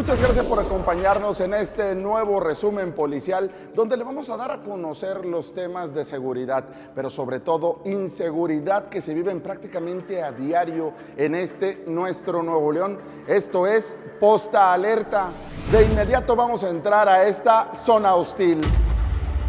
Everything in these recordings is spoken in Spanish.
Muchas gracias por acompañarnos en este nuevo resumen policial donde le vamos a dar a conocer los temas de seguridad, pero sobre todo inseguridad que se viven prácticamente a diario en este nuestro Nuevo León. Esto es Posta Alerta. De inmediato vamos a entrar a esta zona hostil.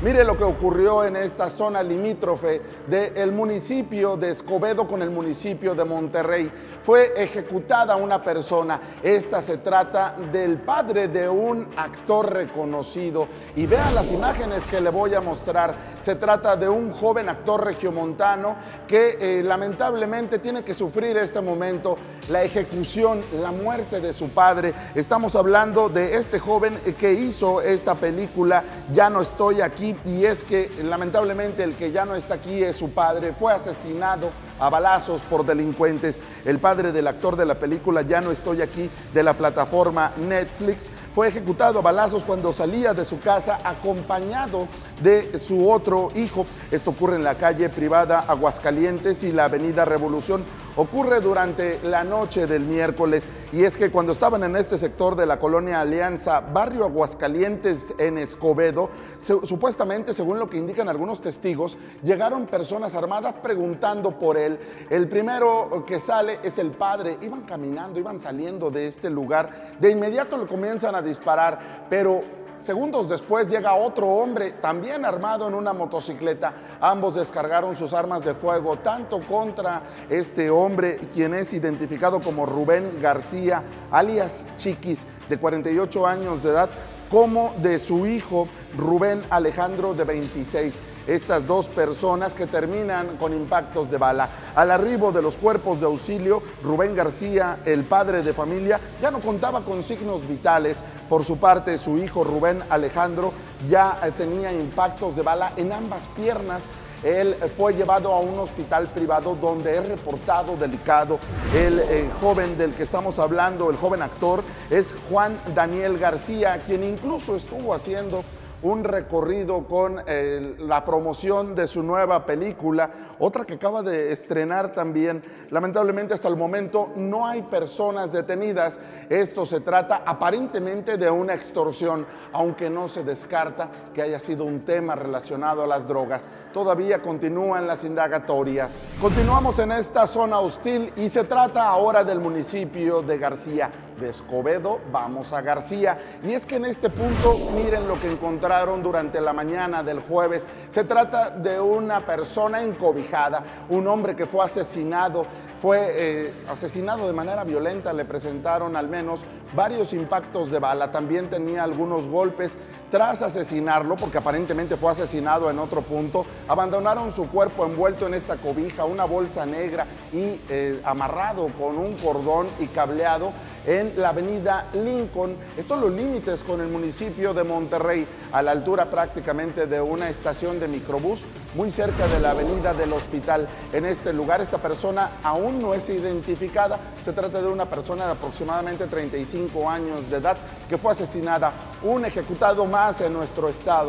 Mire lo que ocurrió en esta zona limítrofe del municipio de Escobedo con el municipio de Monterrey. Fue ejecutada una persona. Esta se trata del padre de un actor reconocido. Y vean las imágenes que le voy a mostrar. Se trata de un joven actor regiomontano que eh, lamentablemente tiene que sufrir este momento la ejecución, la muerte de su padre. Estamos hablando de este joven que hizo esta película, Ya no estoy aquí y es que lamentablemente el que ya no está aquí es su padre. Fue asesinado a balazos por delincuentes. El padre del actor de la película Ya no estoy aquí de la plataforma Netflix fue ejecutado a balazos cuando salía de su casa acompañado de su otro hijo. Esto ocurre en la calle privada Aguascalientes y la avenida Revolución. Ocurre durante la noche del miércoles y es que cuando estaban en este sector de la colonia Alianza, barrio Aguascalientes en Escobedo, supuestamente, según lo que indican algunos testigos, llegaron personas armadas preguntando por él. El primero que sale es el padre. Iban caminando, iban saliendo de este lugar. De inmediato le comienzan a disparar, pero Segundos después llega otro hombre, también armado en una motocicleta. Ambos descargaron sus armas de fuego, tanto contra este hombre, quien es identificado como Rubén García, alias Chiquis, de 48 años de edad, como de su hijo Rubén Alejandro de 26. Estas dos personas que terminan con impactos de bala. Al arribo de los cuerpos de auxilio, Rubén García, el padre de familia, ya no contaba con signos vitales. Por su parte, su hijo Rubén Alejandro ya tenía impactos de bala en ambas piernas él fue llevado a un hospital privado donde es reportado delicado. El eh, joven del que estamos hablando, el joven actor, es Juan Daniel García, quien incluso estuvo haciendo un recorrido con eh, la promoción de su nueva película, otra que acaba de estrenar también. Lamentablemente hasta el momento no hay personas detenidas. Esto se trata aparentemente de una extorsión, aunque no se descarta que haya sido un tema relacionado a las drogas. Todavía continúan las indagatorias. Continuamos en esta zona hostil y se trata ahora del municipio de García de Escobedo, vamos a García. Y es que en este punto, miren lo que encontraron durante la mañana del jueves. Se trata de una persona encobijada, un hombre que fue asesinado fue eh, asesinado de manera violenta, le presentaron al menos varios impactos de bala, también tenía algunos golpes tras asesinarlo, porque aparentemente fue asesinado en otro punto, abandonaron su cuerpo envuelto en esta cobija, una bolsa negra y eh, amarrado con un cordón y cableado en la avenida Lincoln. Estos los límites con el municipio de Monterrey, a la altura prácticamente de una estación de microbús, muy cerca de la avenida del hospital. En este lugar, esta persona aún no es identificada. Se trata de una persona de aproximadamente 35 años de edad que fue asesinada. Un ejecutado más en nuestro estado.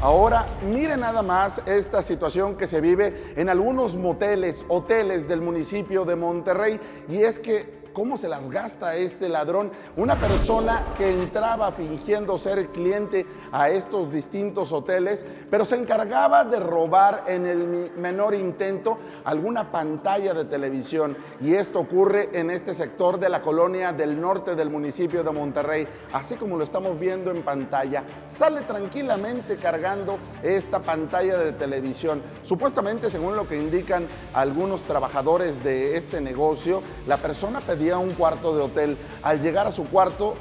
Ahora, mire nada más esta situación que se vive en algunos moteles, hoteles del municipio de Monterrey, y es que ¿Cómo se las gasta este ladrón? Una persona que entraba fingiendo ser cliente a estos distintos hoteles, pero se encargaba de robar en el menor intento alguna pantalla de televisión. Y esto ocurre en este sector de la colonia del norte del municipio de Monterrey, así como lo estamos viendo en pantalla. Sale tranquilamente cargando esta pantalla de televisión. Supuestamente, según lo que indican algunos trabajadores de este negocio, la persona pedía un cuarto de hotel. Al llegar a su cuarto,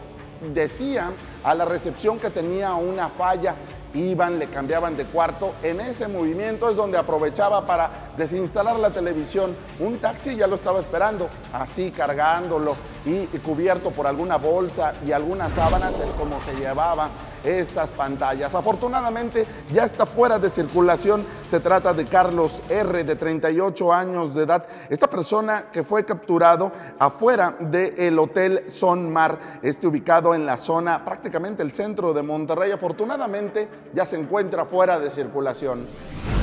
decía a la recepción que tenía una falla iban, le cambiaban de cuarto. En ese movimiento es donde aprovechaba para desinstalar la televisión. Un taxi ya lo estaba esperando, así cargándolo y, cubierto por alguna bolsa y algunas sábanas es como se llevaba estas pantallas. Afortunadamente ya está fuera de circulación. Se trata de Carlos R, de 38 años de edad. Esta persona que fue capturado afuera del Hotel Son Mar, este ubicado en la zona, prácticamente el centro de Monterrey. Afortunadamente ya se encuentra fuera de circulación.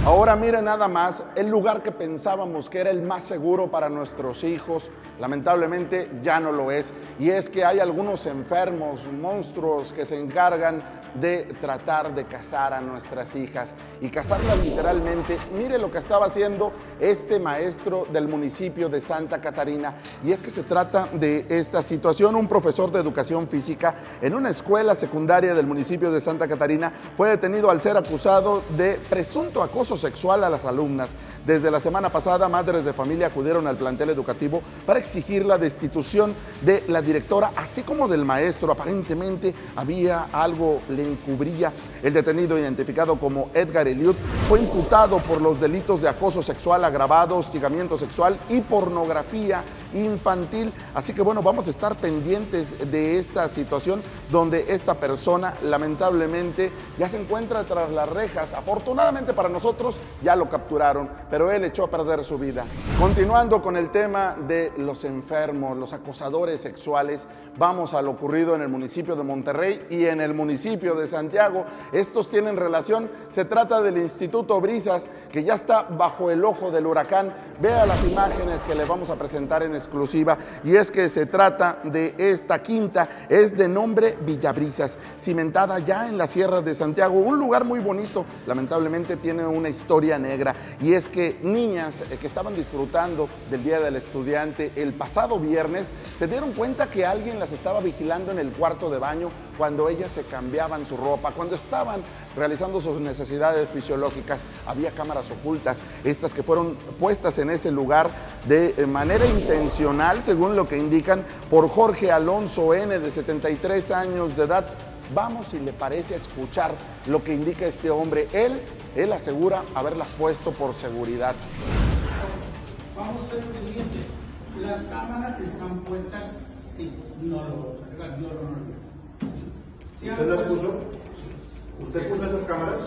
Ahora mire nada más el lugar que pensábamos que era el más seguro para nuestros hijos, lamentablemente ya no lo es. Y es que hay algunos enfermos, monstruos que se encargan de tratar de casar a nuestras hijas y casarlas literalmente. Mire lo que estaba haciendo este maestro del municipio de Santa Catarina y es que se trata de esta situación. Un profesor de educación física en una escuela secundaria del municipio de Santa Catarina fue detenido al ser acusado de presunto acoso sexual a las alumnas. Desde la semana pasada, madres de familia acudieron al plantel educativo para exigir la destitución de la directora, así como del maestro. Aparentemente había algo le encubría. El detenido, identificado como Edgar Eliud, fue imputado por los delitos de acoso sexual agravado, hostigamiento sexual y pornografía infantil. Así que bueno, vamos a estar pendientes de esta situación donde esta persona lamentablemente ya se encuentra tras las rejas. Afortunadamente para nosotros ya lo capturaron, pero él echó a perder su vida. Continuando con el tema de los enfermos, los acosadores sexuales, vamos a lo ocurrido en el municipio de Monterrey y en el municipio de Santiago. Estos tienen relación, se trata del Instituto Brisas, que ya está bajo el ojo del huracán. Vea las imágenes que le vamos a presentar en exclusiva. Y es que se trata de esta quinta, es de nombre Villabrisas, cimentada ya en la Sierra de Santiago, un lugar muy bonito, lamentablemente tiene una historia negra. Y es que niñas eh, que estaban disfrutando del Día del Estudiante el pasado viernes se dieron cuenta que alguien las estaba vigilando en el cuarto de baño cuando ellas se cambiaban su ropa, cuando estaban realizando sus necesidades fisiológicas, había cámaras ocultas, estas que fueron puestas en ese lugar de eh, manera intencional, según lo que indican, por Jorge Alonso N, de 73 años de edad. Vamos, si le parece, escuchar lo que indica este hombre. Él, él asegura haberlas puesto por seguridad. Vamos a hacer lo siguiente. Las cámaras están puestas, sí, no lo ¿Usted las puso? ¿Usted puso esas cámaras?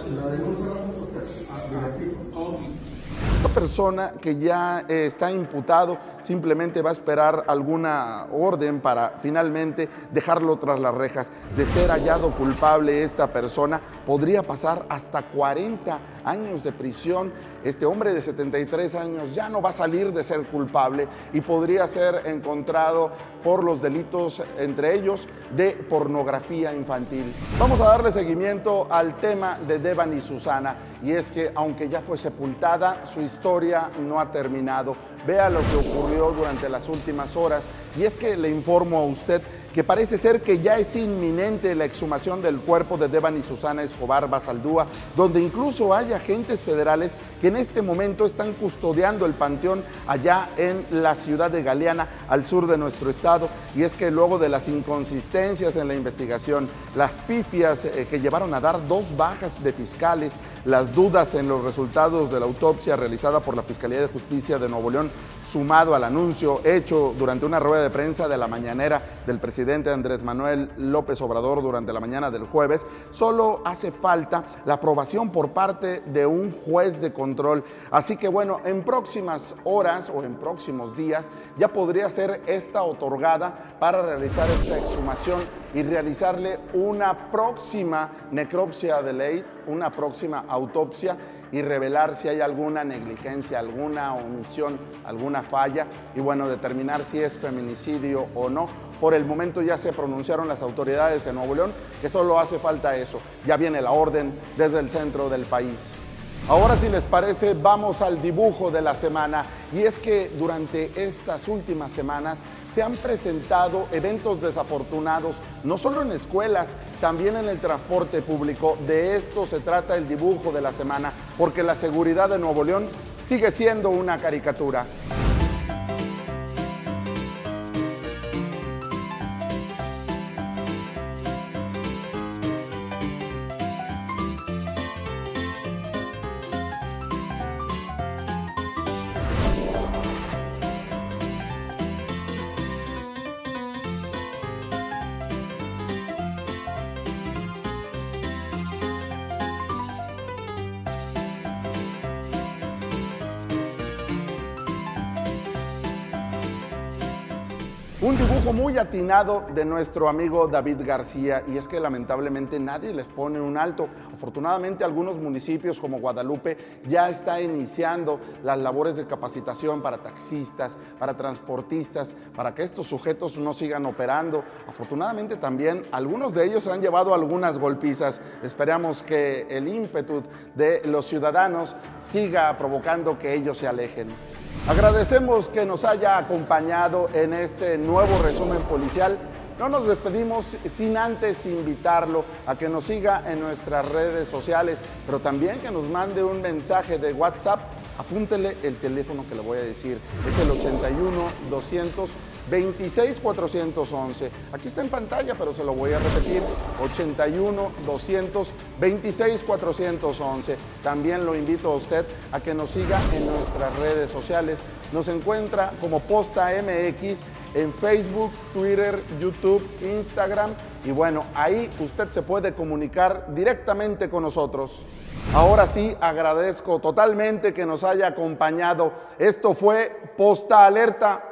Esta persona que ya eh, está imputado simplemente va a esperar alguna orden para finalmente dejarlo tras las rejas. De ser hallado culpable esta persona, podría pasar hasta 40 años de prisión. Este hombre de 73 años ya no va a salir de ser culpable y podría ser encontrado por los delitos, entre ellos, de pornografía infantil. Vamos a darle seguimiento al tema de Devan y Susana, es que aunque ya fue sepultada, su historia no ha terminado. Vea lo que ocurrió durante las últimas horas, y es que le informo a usted que parece ser que ya es inminente la exhumación del cuerpo de Devan y Susana Escobar Basaldúa, donde incluso hay agentes federales que en este momento están custodiando el panteón allá en la ciudad de Galeana, al sur de nuestro estado. Y es que luego de las inconsistencias en la investigación, las pifias eh, que llevaron a dar dos bajas de fiscales, las dudas en los resultados de la autopsia realizada por la Fiscalía de Justicia de Nuevo León, sumado al anuncio hecho durante una rueda de prensa de la mañanera del presidente Andrés Manuel López Obrador durante la mañana del jueves, solo hace falta la aprobación por parte de un juez de control. Así que bueno, en próximas horas o en próximos días ya podría ser esta otorgada para realizar esta exhumación y realizarle una próxima necropsia de ley, una próxima autopsia y revelar si hay alguna negligencia, alguna omisión, alguna falla y bueno, determinar si es feminicidio o no. Por el momento ya se pronunciaron las autoridades en Nuevo León que solo hace falta eso. Ya viene la orden desde el centro del país. Ahora si les parece, vamos al dibujo de la semana. Y es que durante estas últimas semanas se han presentado eventos desafortunados, no solo en escuelas, también en el transporte público. De esto se trata el dibujo de la semana, porque la seguridad de Nuevo León sigue siendo una caricatura. Un dibujo muy atinado de nuestro amigo David García y es que lamentablemente nadie les pone un alto. Afortunadamente algunos municipios como Guadalupe ya está iniciando las labores de capacitación para taxistas, para transportistas, para que estos sujetos no sigan operando. Afortunadamente también algunos de ellos han llevado algunas golpizas. Esperamos que el ímpetu de los ciudadanos siga provocando que ellos se alejen. Agradecemos que nos haya acompañado en este nuevo resumen policial. No nos despedimos sin antes invitarlo a que nos siga en nuestras redes sociales, pero también que nos mande un mensaje de WhatsApp. Apúntele el teléfono que le voy a decir. Es el 81 200 26411. Aquí está en pantalla, pero se lo voy a repetir. 81 200 26411. También lo invito a usted a que nos siga en nuestras redes sociales. Nos encuentra como Posta MX en Facebook, Twitter, YouTube, Instagram. Y bueno, ahí usted se puede comunicar directamente con nosotros. Ahora sí, agradezco totalmente que nos haya acompañado. Esto fue Posta Alerta.